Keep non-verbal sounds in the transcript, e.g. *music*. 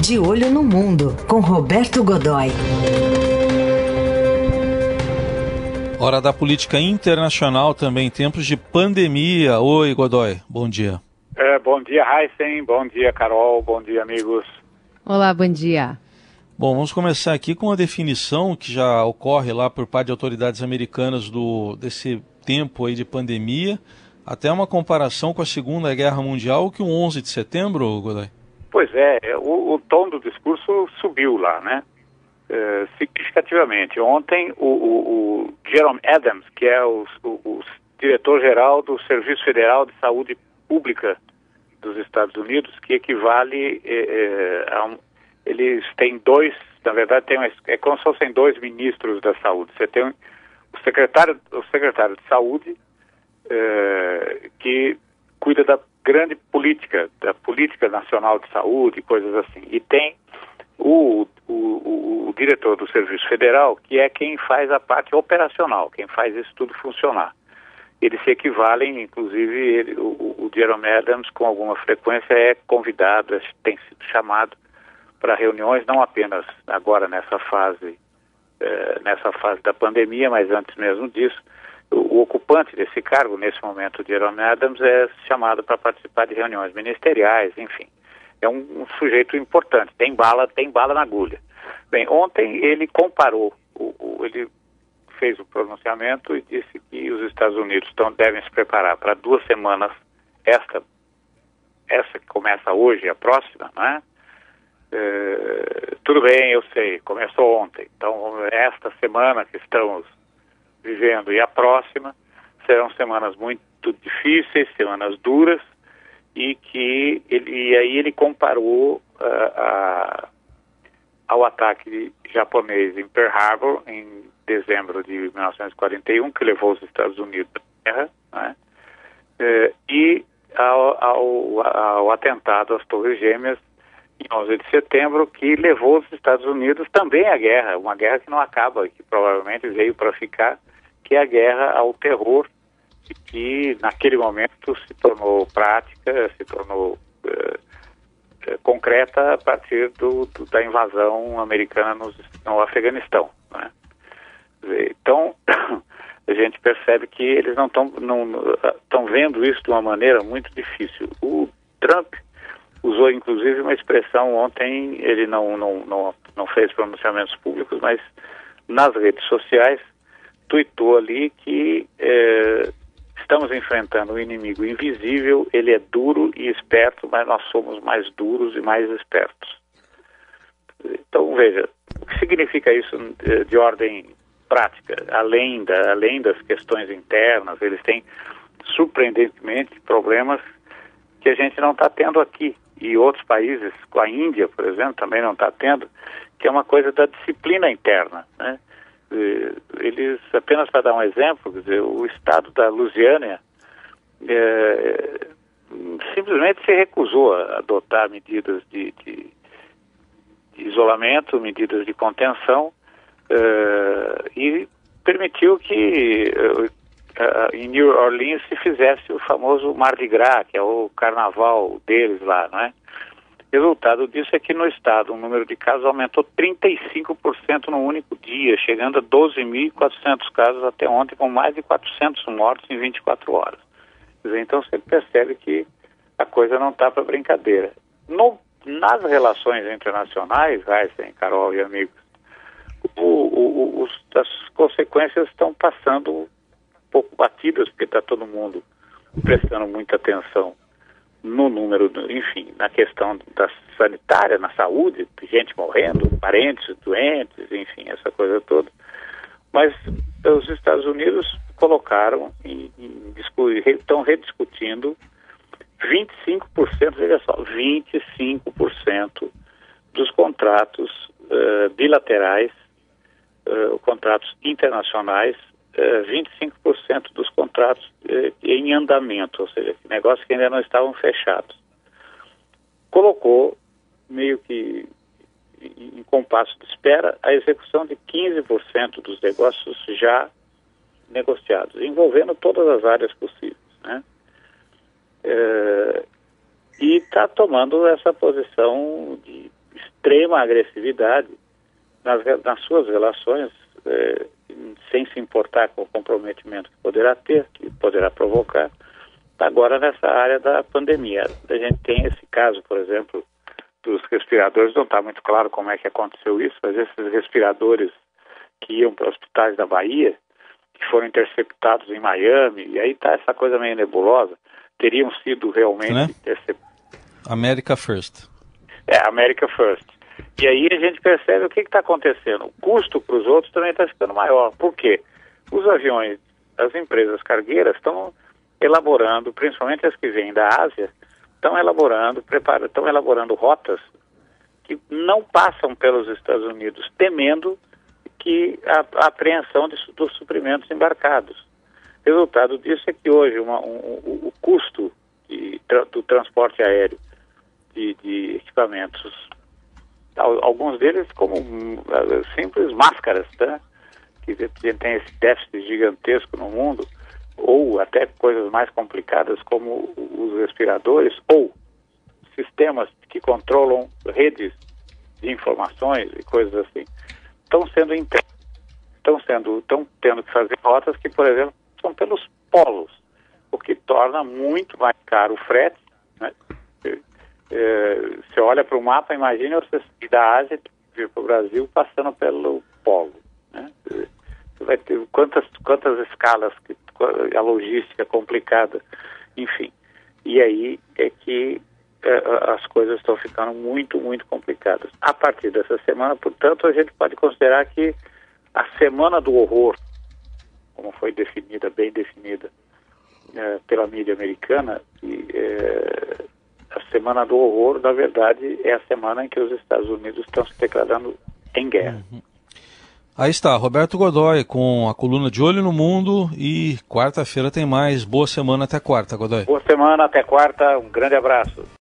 De Olho no Mundo, com Roberto Godoy. Hora da política internacional também, em tempos de pandemia. Oi, Godoy, bom dia. É, bom dia, Heisen. Bom dia, Carol. Bom dia, amigos. Olá, bom dia. Bom, vamos começar aqui com a definição que já ocorre lá por parte de autoridades americanas do, desse tempo aí de pandemia, até uma comparação com a Segunda Guerra Mundial, que o 11 de setembro, Godoy? Pois é, o, o tom do discurso subiu lá, né? É, significativamente. Ontem, o, o, o, Jerome Adams, que é o, o diretor-geral do Serviço Federal de Saúde Pública dos Estados Unidos, que equivale é, é, a um, eles têm dois, na verdade, tem uma, é como se fossem dois ministros da saúde. Você tem o secretário, o secretário de saúde, é, que cuida da grande política, da política nacional de saúde, coisas assim. E tem o, o, o, o, diretor do Serviço Federal, que é quem faz a parte operacional, quem faz isso tudo funcionar. Eles se equivalem, inclusive, ele, o, o Jerome Adams, com alguma frequência, é convidado, é, tem sido chamado para reuniões, não apenas agora nessa fase, eh, nessa fase da pandemia, mas antes mesmo disso. O, ocupante desse cargo, nesse momento, Jerome Adams, é chamado para participar de reuniões ministeriais, enfim é um, um, sujeito importante, tem bala, tem bala na agulha. Bem, ontem ele comparou, o, o, ele fez o pronunciamento e disse que os Estados Unidos tão, devem se preparar para duas semanas, esta, essa que começa hoje, a próxima, né? É, tudo bem, eu sei, começou ontem. Então, esta semana que estamos vivendo. E a próxima serão semanas muito difíceis, semanas duras, e que ele, e aí ele comparou uh, a, ao ataque japonês em Pearl Harbor em dezembro de 1941, que levou os Estados Unidos à guerra, né? uh, e ao, ao, ao, atentado às Torres Gêmeas em 11 de setembro, que levou os Estados Unidos também à guerra, uma guerra que não acaba, que provavelmente veio para ficar, que é a guerra ao terror que naquele momento se tornou prática, se tornou uh, concreta a partir do, do, da invasão americana no, no Afeganistão. Né? Então, *coughs* a gente percebe que eles não estão estão vendo isso de uma maneira muito difícil. O Trump usou inclusive uma expressão ontem, ele não, não, não, não fez pronunciamentos públicos, mas nas redes sociais, tweetou ali que eh, Estamos enfrentando um inimigo invisível, ele é duro e esperto, mas nós somos mais duros e mais espertos. Então, veja, o que significa isso eh, de ordem prática? Além, da, além das questões internas, eles têm surpreendentemente problemas que a gente não está tendo aqui. E outros países, com a Índia, por exemplo, também não está tendo, que é uma coisa da disciplina interna. Né? Eh, eles, apenas para dar um exemplo, dizer, o estado da Lusiânia é, simplesmente se recusou a adotar medidas de, de, de isolamento, medidas de contenção é, e permitiu que em New Orleans se fizesse o famoso Mardi Gras, que é o carnaval deles lá, não é? Resultado disso é que no estado o número de casos aumentou 35% num único dia, chegando a 12.400 casos até ontem, com mais de 400 mortos em 24 horas. Então você percebe que a coisa não está para brincadeira. No, nas relações internacionais, Heisen, Carol e amigos, o, o, as consequências estão passando um pouco batidas, porque está todo mundo prestando muita atenção no número, enfim, na questão da sanitária, na saúde, gente morrendo, parentes doentes, enfim, essa coisa toda. Mas os Estados Unidos colocaram e, estão rediscutindo 25%, veja só, 25% dos contratos uh, bilaterais, uh, contratos internacionais 25% eh, dos contratos eh, em andamento, ou seja, negócios que ainda não estavam fechados. Colocou, meio que em compasso de espera, a execução de 15% dos negócios já negociados, envolvendo todas as áreas possíveis. Né? É, e está tomando essa posição de extrema agressividade nas, nas suas relações, eh, sem se importar com o comprometimento que poderá ter, que poderá provocar. Agora, nessa área da pandemia, a gente tem esse caso, por exemplo, dos respiradores, não está muito claro como é que aconteceu isso, mas esses respiradores que iam para hospitais da Bahia, que foram interceptados em Miami, e aí está essa coisa meio nebulosa, teriam sido realmente né? interceptados. America First. É, America First. E aí a gente percebe o que está acontecendo. O custo para os outros também está ficando maior. Por quê? Os aviões, as empresas cargueiras estão elaborando, principalmente as que vêm da Ásia, estão elaborando, preparando, estão elaborando rotas que não passam pelos Estados Unidos, temendo que a, a apreensão de, dos suprimentos embarcados. Resultado disso é que hoje uma, um, o, o custo de, do transporte aéreo de, de equipamentos, alguns deles como simples máscaras, tá? que tem esse déficit gigantesco no mundo, ou até coisas mais complicadas como os respiradores, ou sistemas que controlam redes de informações e coisas assim, estão sendo estão sendo estão tendo que fazer rotas que, por exemplo, são pelos polos, o que torna muito mais caro o frete. É, você olha para o mapa, imagina você da Ásia vir para o Brasil passando pelo polo. Né? Você vai ter quantas, quantas escalas, a logística complicada, enfim. E aí é que é, as coisas estão ficando muito, muito complicadas. A partir dessa semana, portanto, a gente pode considerar que a semana do horror, como foi definida, bem definida é, pela mídia americana, e, é, a semana do horror, na verdade, é a semana em que os Estados Unidos estão se declarando em guerra. Uhum. Aí está, Roberto Godoy com a coluna de Olho no Mundo e quarta-feira tem mais. Boa semana até quarta, Godoy. Boa semana até quarta, um grande abraço.